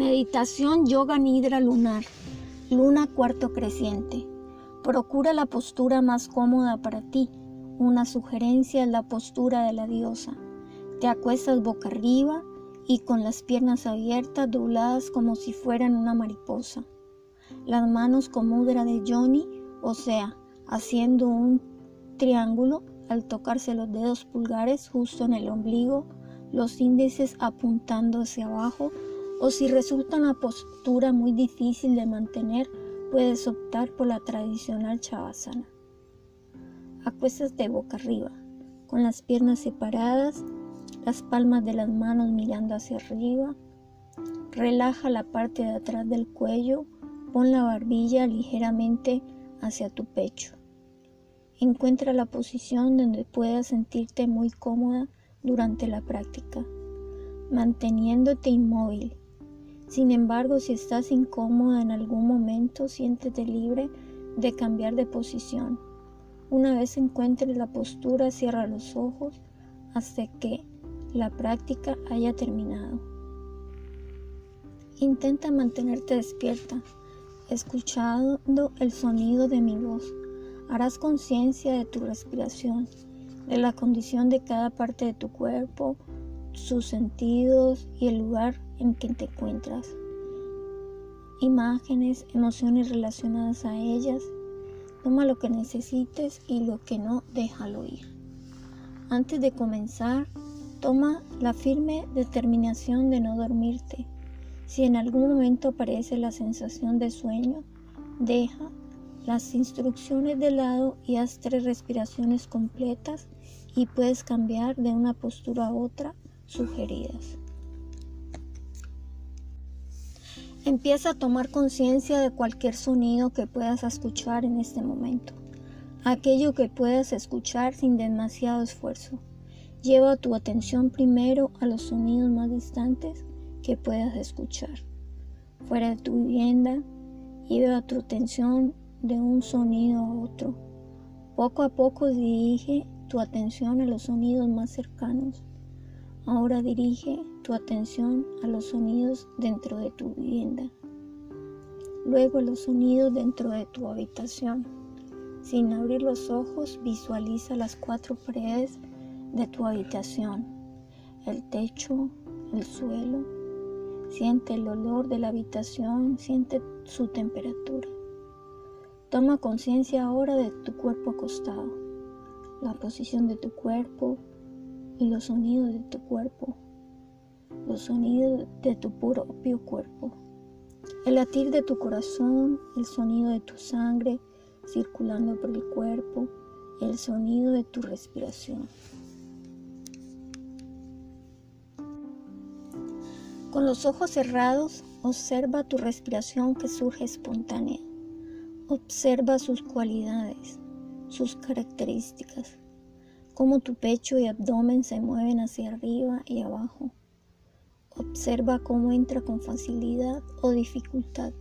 Meditación Yoga Nidra Lunar. Luna cuarto creciente. Procura la postura más cómoda para ti. Una sugerencia es la postura de la diosa. Te acuestas boca arriba y con las piernas abiertas dobladas como si fueran una mariposa. Las manos con mudra de Yoni, o sea, haciendo un triángulo al tocarse los dedos pulgares justo en el ombligo, los índices apuntando hacia abajo, o si resulta una postura muy difícil de mantener, puedes optar por la tradicional chavasana. Acuestas de boca arriba, con las piernas separadas, las palmas de las manos mirando hacia arriba. Relaja la parte de atrás del cuello, pon la barbilla ligeramente hacia tu pecho. Encuentra la posición donde puedas sentirte muy cómoda durante la práctica, manteniéndote inmóvil. Sin embargo, si estás incómoda en algún momento, siéntete libre de cambiar de posición. Una vez encuentres la postura, cierra los ojos hasta que la práctica haya terminado. Intenta mantenerte despierta, escuchando el sonido de mi voz harás conciencia de tu respiración, de la condición de cada parte de tu cuerpo, sus sentidos y el lugar en que te encuentras. Imágenes, emociones relacionadas a ellas. Toma lo que necesites y lo que no, déjalo ir. Antes de comenzar, toma la firme determinación de no dormirte. Si en algún momento aparece la sensación de sueño, deja las instrucciones de lado y haz tres respiraciones completas y puedes cambiar de una postura a otra sugeridas. Empieza a tomar conciencia de cualquier sonido que puedas escuchar en este momento, aquello que puedas escuchar sin demasiado esfuerzo. Lleva tu atención primero a los sonidos más distantes que puedas escuchar. Fuera de tu vivienda, lleva tu atención de un sonido a otro. Poco a poco dirige tu atención a los sonidos más cercanos. Ahora dirige tu atención a los sonidos dentro de tu vivienda. Luego los sonidos dentro de tu habitación. Sin abrir los ojos, visualiza las cuatro paredes de tu habitación, el techo, el suelo. Siente el olor de la habitación, siente su temperatura. Toma conciencia ahora de tu cuerpo acostado, la posición de tu cuerpo y los sonidos de tu cuerpo, los sonidos de tu propio cuerpo, el latir de tu corazón, el sonido de tu sangre circulando por el cuerpo, el sonido de tu respiración. Con los ojos cerrados, observa tu respiración que surge espontánea. Observa sus cualidades, sus características, cómo tu pecho y abdomen se mueven hacia arriba y abajo. Observa cómo entra con facilidad o dificultad,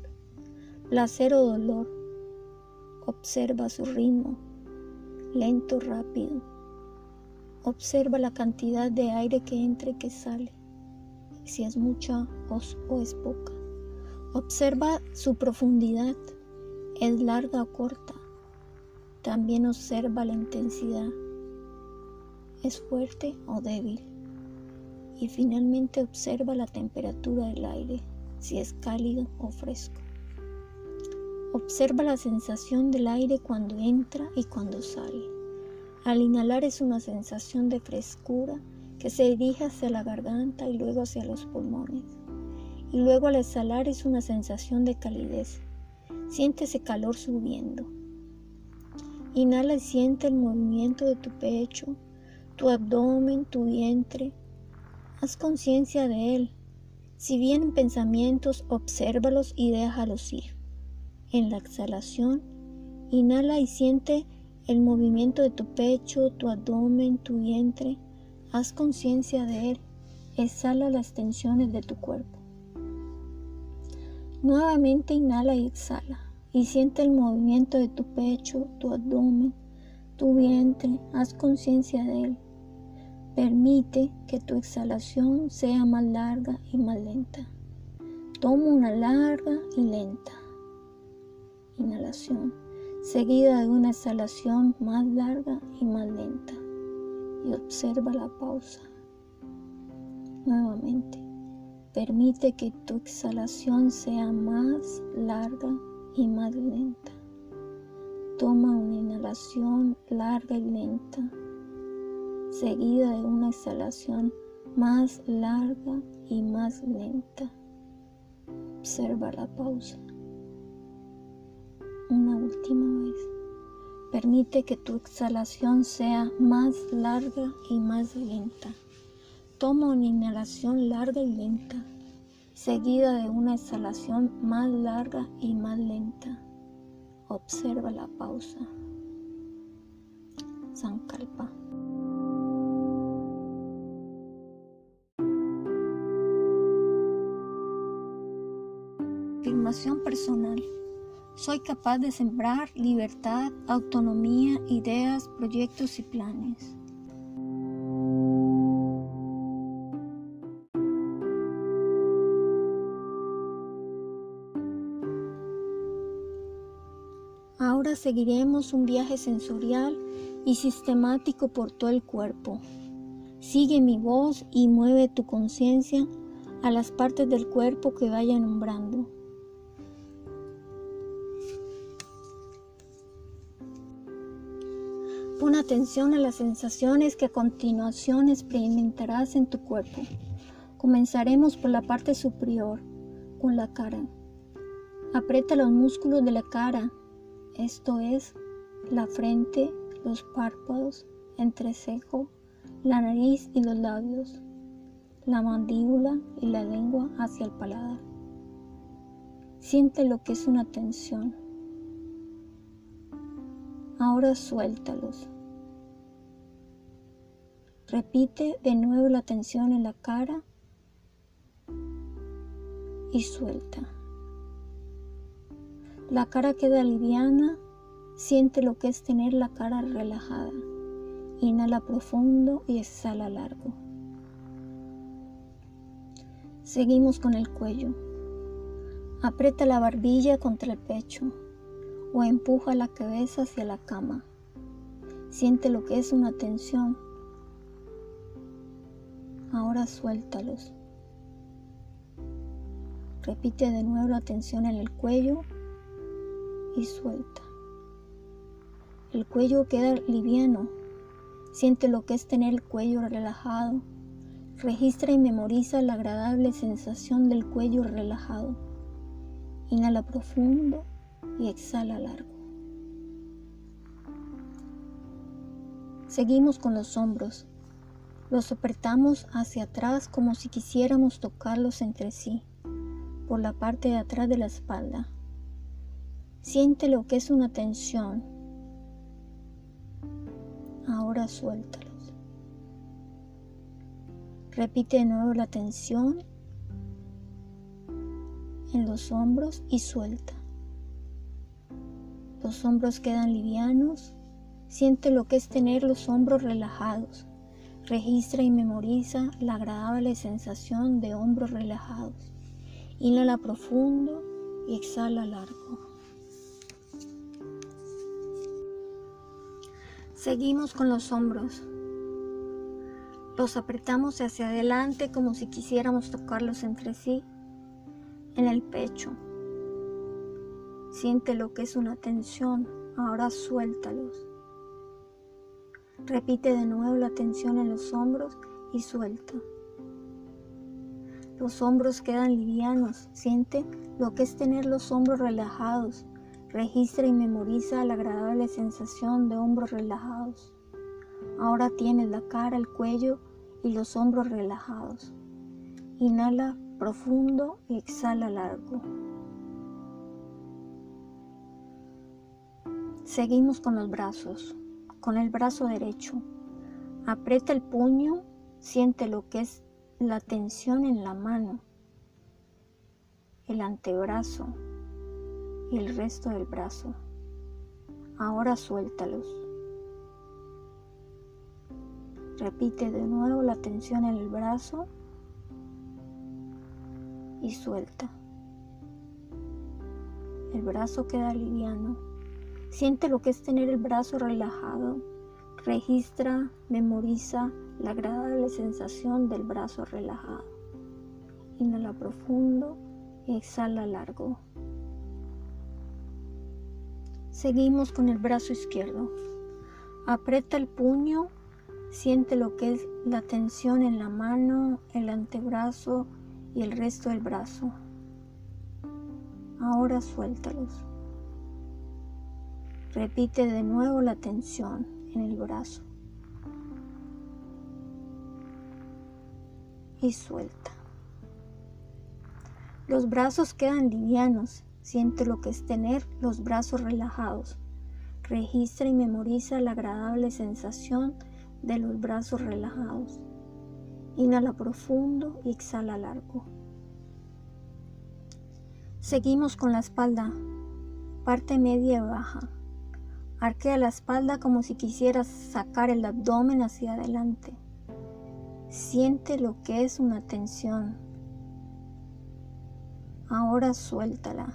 placer o dolor. Observa su ritmo, lento o rápido. Observa la cantidad de aire que entra y que sale, si es mucha o es poca. Observa su profundidad es larga o corta. También observa la intensidad. Es fuerte o débil. Y finalmente observa la temperatura del aire, si es cálido o fresco. Observa la sensación del aire cuando entra y cuando sale. Al inhalar es una sensación de frescura que se dirige hacia la garganta y luego hacia los pulmones. Y luego al exhalar es una sensación de calidez Siente ese calor subiendo. Inhala y siente el movimiento de tu pecho, tu abdomen, tu vientre. Haz conciencia de él. Si vienen pensamientos, obsérvalos y déjalos ir. En la exhalación, inhala y siente el movimiento de tu pecho, tu abdomen, tu vientre. Haz conciencia de él. Exhala las tensiones de tu cuerpo. Nuevamente inhala y exhala y siente el movimiento de tu pecho, tu abdomen, tu vientre. Haz conciencia de él. Permite que tu exhalación sea más larga y más lenta. Toma una larga y lenta inhalación, seguida de una exhalación más larga y más lenta. Y observa la pausa. Nuevamente, permite que tu exhalación sea más larga y más lenta. Toma una inhalación larga y lenta, seguida de una exhalación más larga y más lenta. Observa la pausa. Una última vez. Permite que tu exhalación sea más larga y más lenta. Toma una inhalación larga y lenta, seguida de una exhalación más larga y más lenta. Observa la pausa. Sankalpa. Personal. Soy capaz de sembrar libertad, autonomía, ideas, proyectos y planes. Ahora seguiremos un viaje sensorial y sistemático por todo el cuerpo. Sigue mi voz y mueve tu conciencia a las partes del cuerpo que vaya nombrando. Atención a las sensaciones que a continuación experimentarás en tu cuerpo. Comenzaremos por la parte superior, con la cara. Aprieta los músculos de la cara esto es la frente, los párpados, entrecejo, la nariz y los labios, la mandíbula y la lengua hacia el paladar. Siente lo que es una tensión. Ahora suéltalos. Repite de nuevo la tensión en la cara y suelta. La cara queda liviana, siente lo que es tener la cara relajada. Inhala profundo y exhala largo. Seguimos con el cuello. Aprieta la barbilla contra el pecho o empuja la cabeza hacia la cama. Siente lo que es una tensión. Ahora suéltalos. Repite de nuevo la tensión en el cuello y suelta. El cuello queda liviano. Siente lo que es tener el cuello relajado. Registra y memoriza la agradable sensación del cuello relajado. Inhala profundo y exhala largo. Seguimos con los hombros. Los apretamos hacia atrás como si quisiéramos tocarlos entre sí, por la parte de atrás de la espalda. Siente lo que es una tensión. Ahora suéltalos. Repite de nuevo la tensión en los hombros y suelta. Los hombros quedan livianos. Siente lo que es tener los hombros relajados. Registra y memoriza la agradable sensación de hombros relajados. Inhala profundo y exhala largo. Seguimos con los hombros. Los apretamos hacia adelante como si quisiéramos tocarlos entre sí. En el pecho. Siente lo que es una tensión. Ahora suéltalos. Repite de nuevo la tensión en los hombros y suelta. Los hombros quedan livianos. Siente lo que es tener los hombros relajados Registra y memoriza la agradable sensación de hombros relajados. Ahora tienes la cara, el cuello y los hombros relajados. Inhala profundo y exhala largo. Seguimos con los brazos. Con el brazo derecho. Aprieta el puño, siente lo que es la tensión en la mano, el antebrazo, y el resto del brazo. Ahora suéltalos. Repite de nuevo la tensión en el brazo y suelta. el brazo queda liviano. Siente lo que es tener el brazo relajado. Registra, memoriza la agradable sensación del brazo relajado. Inhala profundo y exhala largo. Seguimos con el brazo izquierdo. Aprieta el puño, siente lo que es la tensión en la mano, el antebrazo y el resto del brazo. Ahora suéltalos. Repite de nuevo la tensión en el brazo. Y suelta. Los brazos quedan livianos. Siente lo que es tener los brazos relajados. Registra y memoriza la agradable sensación de los brazos relajados. Inhala profundo y exhala largo. Seguimos con la espalda, parte media y baja. Arquea la espalda como si quisieras sacar el abdomen hacia adelante. Siente lo que es una tensión. Ahora suéltala.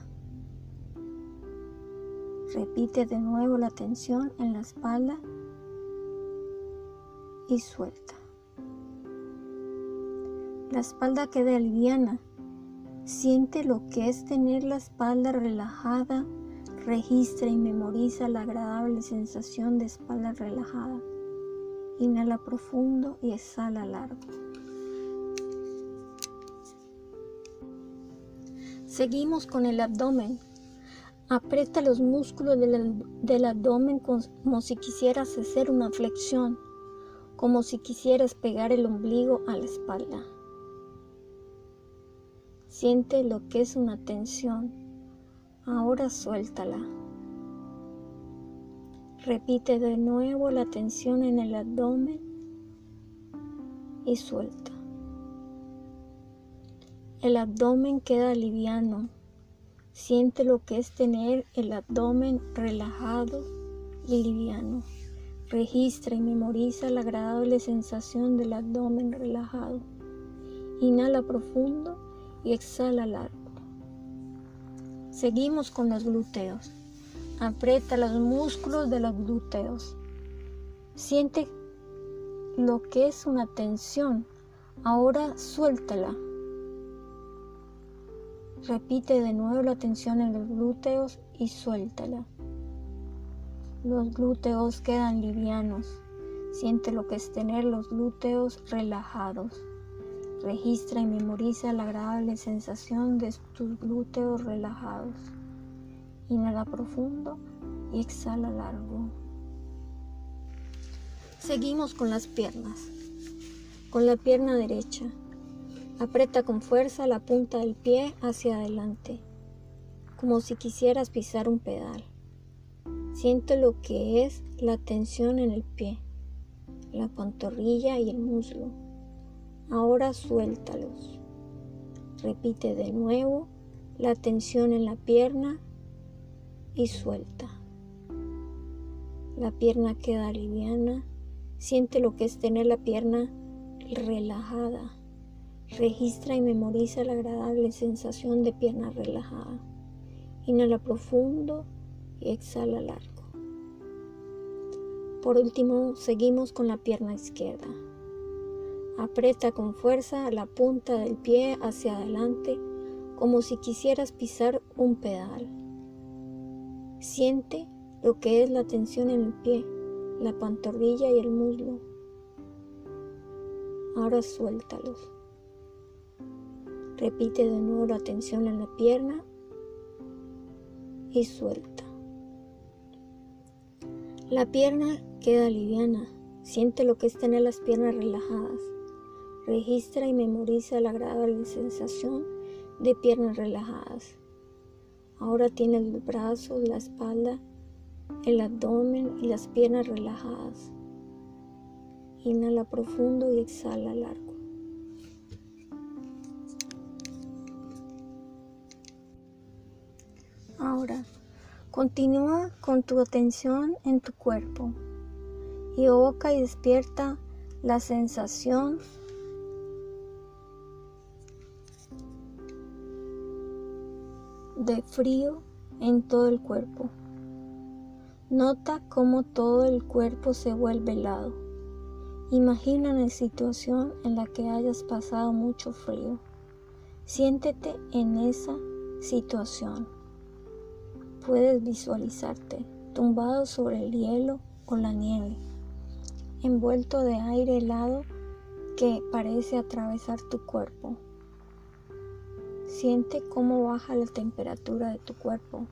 Repite de nuevo la tensión en la espalda y suelta. La espalda queda liviana Siente lo que es tener la espalda relajada, registra y memoriza la agradable sensación de espalda relajada. Inhala profundo y exhala largo. Seguimos con el abdomen. Aprieta los músculos del, del, abdomen como si quisieras hacer una flexión, como si quisieras pegar el ombligo a la espalda. Siente lo que es una tensión. Ahora suéltala. Repite de nuevo la tensión en el abdomen y suelta. El abdomen queda liviano. Siente lo que es tener el abdomen relajado y liviano. Registra y memoriza la agradable sensación del abdomen relajado. Inhala profundo y exhala largo. Seguimos con los glúteos. Aprieta los músculos de los glúteos. Siente lo que es una tensión. Ahora suéltala. Repite de nuevo la tensión en los glúteos y suéltala. Los glúteos quedan livianos. Siente lo que es tener los glúteos relajados. Registra y memoriza la agradable sensación de tus glúteos relajados. Inhala profundo y exhala largo. Seguimos con las piernas. Con la pierna derecha. Aprieta con fuerza la punta del pie hacia adelante, como si quisieras pisar un pedal. Siente lo que es la tensión en el pie, la pantorrilla y el muslo. Ahora suéltalos. Repite de nuevo la tensión en la pierna y suelta. La pierna queda liviana. Siente lo que es tener la pierna relajada. Registra y memoriza la agradable sensación de pierna relajada. Inhala profundo y exhala largo. Por último, seguimos con la pierna izquierda. Aprieta con fuerza la punta del pie hacia adelante como si quisieras pisar un pedal. Siente lo que es la tensión en el pie, la pantorrilla y el muslo. Ahora suéltalos. Repite de nuevo la tensión en la pierna y suelta. La pierna queda liviana. Siente lo que es tener las piernas relajadas. Registra y memoriza la agradable sensación de piernas relajadas. Ahora tiene los brazos, la espalda, el abdomen y las piernas relajadas. Inhala profundo y exhala largo. Ahora, continúa con tu atención en tu cuerpo y evoca y despierta la sensación de frío en todo el cuerpo. Nota cómo todo el cuerpo se vuelve helado. Imagina una situación en la que hayas pasado mucho frío. Siéntete en esa situación. Puedes visualizarte tumbado sobre el hielo o la nieve, envuelto de aire helado que parece atravesar tu cuerpo. Siente cómo baja la temperatura de tu cuerpo.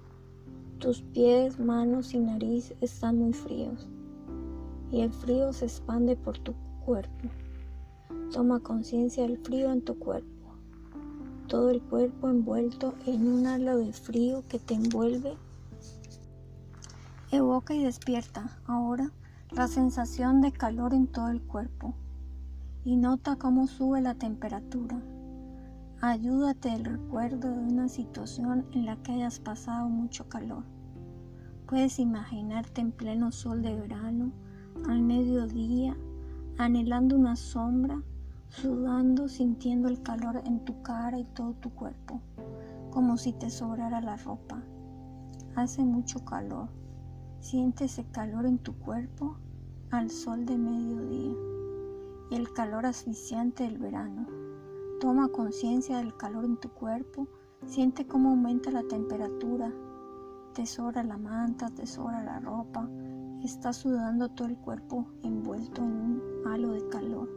Tus pies, manos y nariz están muy fríos y el frío se expande por tu cuerpo. Toma conciencia del frío en tu cuerpo. Todo el cuerpo envuelto en un halo de frío que te envuelve. Evoca y despierta ahora la sensación de calor en todo el cuerpo y nota cómo sube la temperatura. Ayúdate del recuerdo de una situación en la que hayas pasado mucho calor. Puedes imaginarte en pleno sol de verano, al mediodía, anhelando una sombra, sudando, sintiendo el calor en tu cara y todo tu cuerpo, como si te sobrara la ropa. Hace mucho calor. Siente ese calor en tu cuerpo al sol de mediodía y el calor asfixiante del verano. Toma conciencia del calor en tu cuerpo, siente cómo aumenta la temperatura, te sobra la manta, te sobra la ropa, estás sudando todo el cuerpo envuelto en un halo de calor.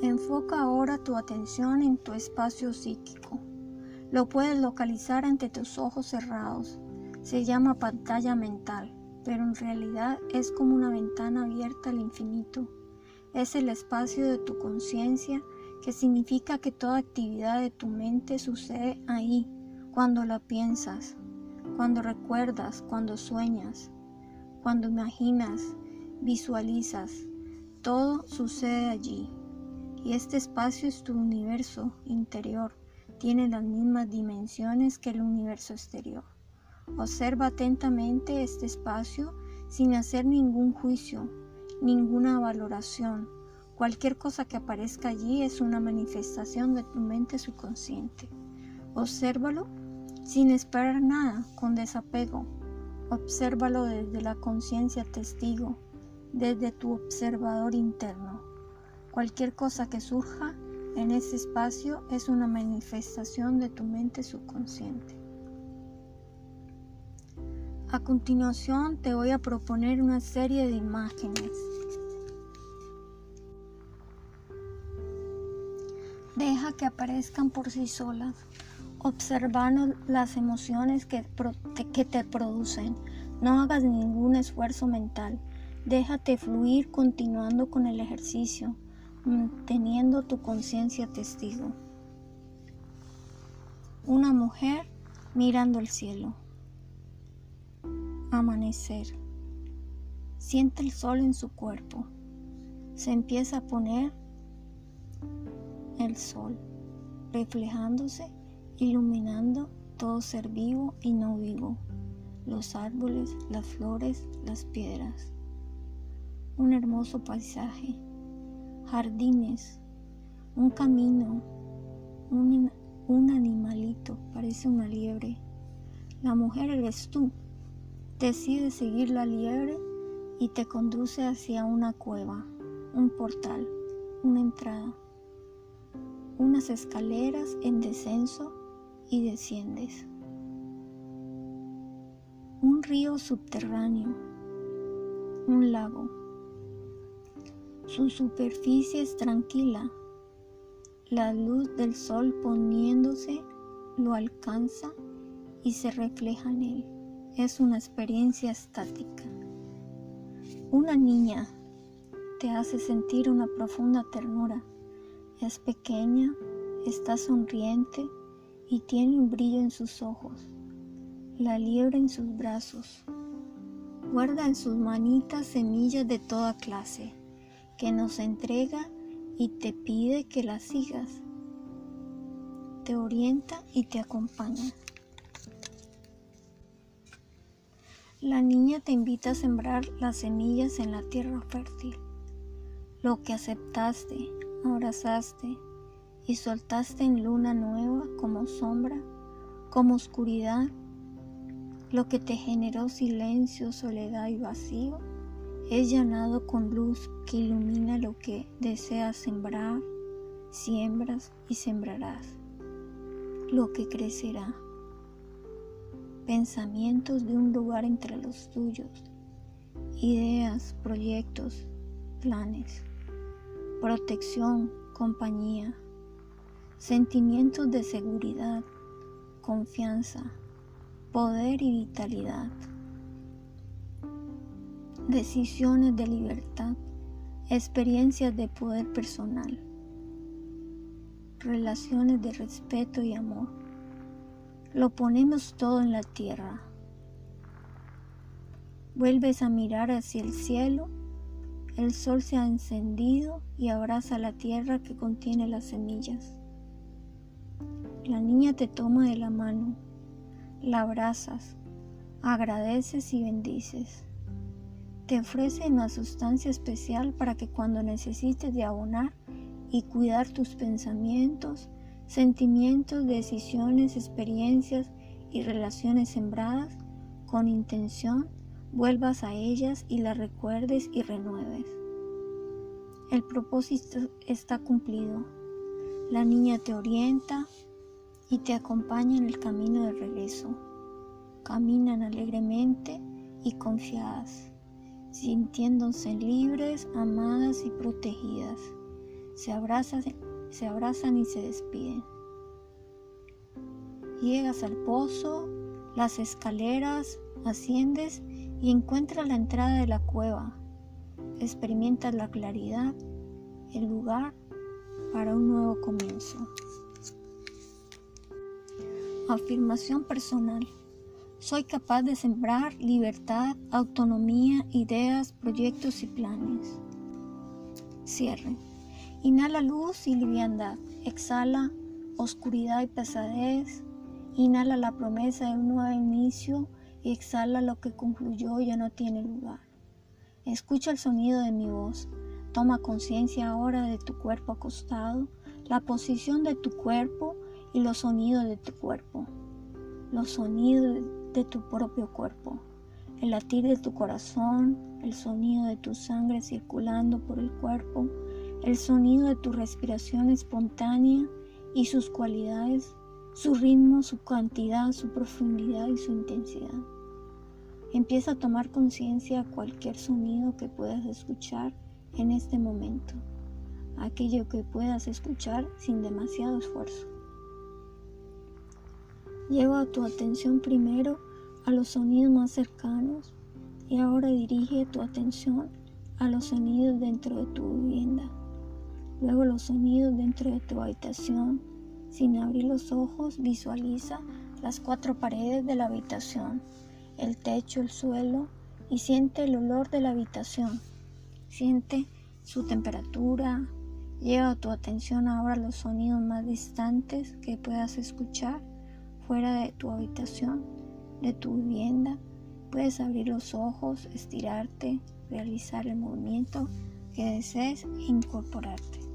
Enfoca ahora tu atención en tu espacio psíquico. Lo puedes localizar ante tus ojos cerrados. Se llama pantalla mental pero en realidad es como una ventana abierta al infinito. Es el espacio de tu conciencia que significa que toda actividad de tu mente sucede ahí, cuando la piensas, cuando recuerdas, cuando sueñas, cuando imaginas, visualizas, todo sucede allí. Y este espacio es tu universo interior, tiene las mismas dimensiones que el universo exterior. Observa atentamente este espacio sin hacer ningún juicio, ninguna valoración. Cualquier cosa que aparezca allí es una manifestación de tu mente subconsciente. Obsérvalo sin esperar nada, con desapego. Obsérvalo desde la conciencia testigo, desde tu observador interno. Cualquier cosa que surja en ese espacio es una manifestación de tu mente subconsciente. A continuación te voy a proponer una serie de imágenes. Deja que aparezcan por sí solas, observando las emociones que, que te producen. No hagas ningún esfuerzo mental. Déjate fluir continuando con el ejercicio, manteniendo tu conciencia testigo. Una mujer mirando el cielo amanecer. Siente el sol en su cuerpo. Se empieza a poner el sol, reflejándose, iluminando todo ser vivo y no vivo, los árboles, las flores, las piedras. Un hermoso paisaje, jardines, un camino, un, un animalito, parece una liebre. La mujer eres tú Decide seguir la liebre y te conduce hacia una cueva, un portal, una entrada, unas escaleras en descenso y desciendes. Un río subterráneo, un lago. Su superficie es tranquila. La luz del sol poniéndose lo alcanza y se refleja en él es una experiencia estática. Una niña te hace sentir una profunda ternura. Es pequeña, está sonriente y tiene un brillo en sus ojos. La liebre en sus brazos. Guarda en sus manitas semillas de toda clase que nos entrega y te pide que las sigas. Te orienta y te acompaña. La niña te invita a sembrar las semillas en la tierra fértil. Lo que aceptaste, abrazaste y soltaste en luna nueva como sombra, como oscuridad, lo que te generó silencio, soledad y vacío, es llenado con luz que ilumina lo que deseas sembrar, siembras y sembrarás, lo que crecerá. Pensamientos de un lugar entre los tuyos, ideas, proyectos, planes, protección, compañía, sentimientos de seguridad, confianza, poder y vitalidad, decisiones de libertad, experiencias de poder personal, relaciones de respeto y amor. Lo ponemos todo en la tierra. Vuelves a mirar hacia el cielo, el sol se ha encendido y abraza la tierra que contiene las semillas. La niña te toma de la mano, la abrazas, agradeces y bendices. Te ofrece una sustancia especial para que cuando necesites de abonar y cuidar tus pensamientos, sentimientos, decisiones, experiencias y relaciones sembradas con intención, vuelvas a ellas y las recuerdes y renueves. El propósito está cumplido. La niña te orienta, y te acompaña en el camino de regreso. Caminan alegremente y confiadas, sintiéndose libres, amadas y protegidas. Se abrazan, se abrazan y se despiden. Llegas al pozo, las escaleras, asciendes y encuentras la entrada de la cueva. Experimentas la claridad, el lugar para un nuevo comienzo. Afirmación personal. Soy capaz de sembrar libertad, autonomía, ideas, proyectos y planes. Cierre. Inhala luz y liviandad. Exhala oscuridad y pesadez. Inhala la promesa de un nuevo inicio y exhala lo que concluyó y ya no tiene lugar. Escucha el sonido de mi voz. Toma conciencia ahora de tu cuerpo acostado, la posición de tu cuerpo y los sonidos de tu cuerpo, los sonidos de tu propio cuerpo, el latir de tu corazón, el sonido de tu sangre circulando por el cuerpo, el sonido de tu respiración espontánea y sus cualidades, su ritmo, su cantidad, su profundidad y su intensidad. Empieza a tomar conciencia de cualquier sonido que puedas escuchar en este momento, aquello que puedas escuchar sin demasiado esfuerzo. Lleva tu atención primero a los sonidos más cercanos y ahora dirige tu atención a los sonidos dentro de tu vivienda. Luego los sonidos dentro de tu habitación. Sin abrir los ojos, visualiza las cuatro paredes de la habitación, el techo, el suelo y siente el olor de la habitación. Siente su temperatura. Lleva tu atención ahora a los sonidos más distantes que puedas escuchar fuera de tu habitación, de tu vivienda. Puedes abrir los ojos, estirarte, realizar el movimiento que desees e incorporarte.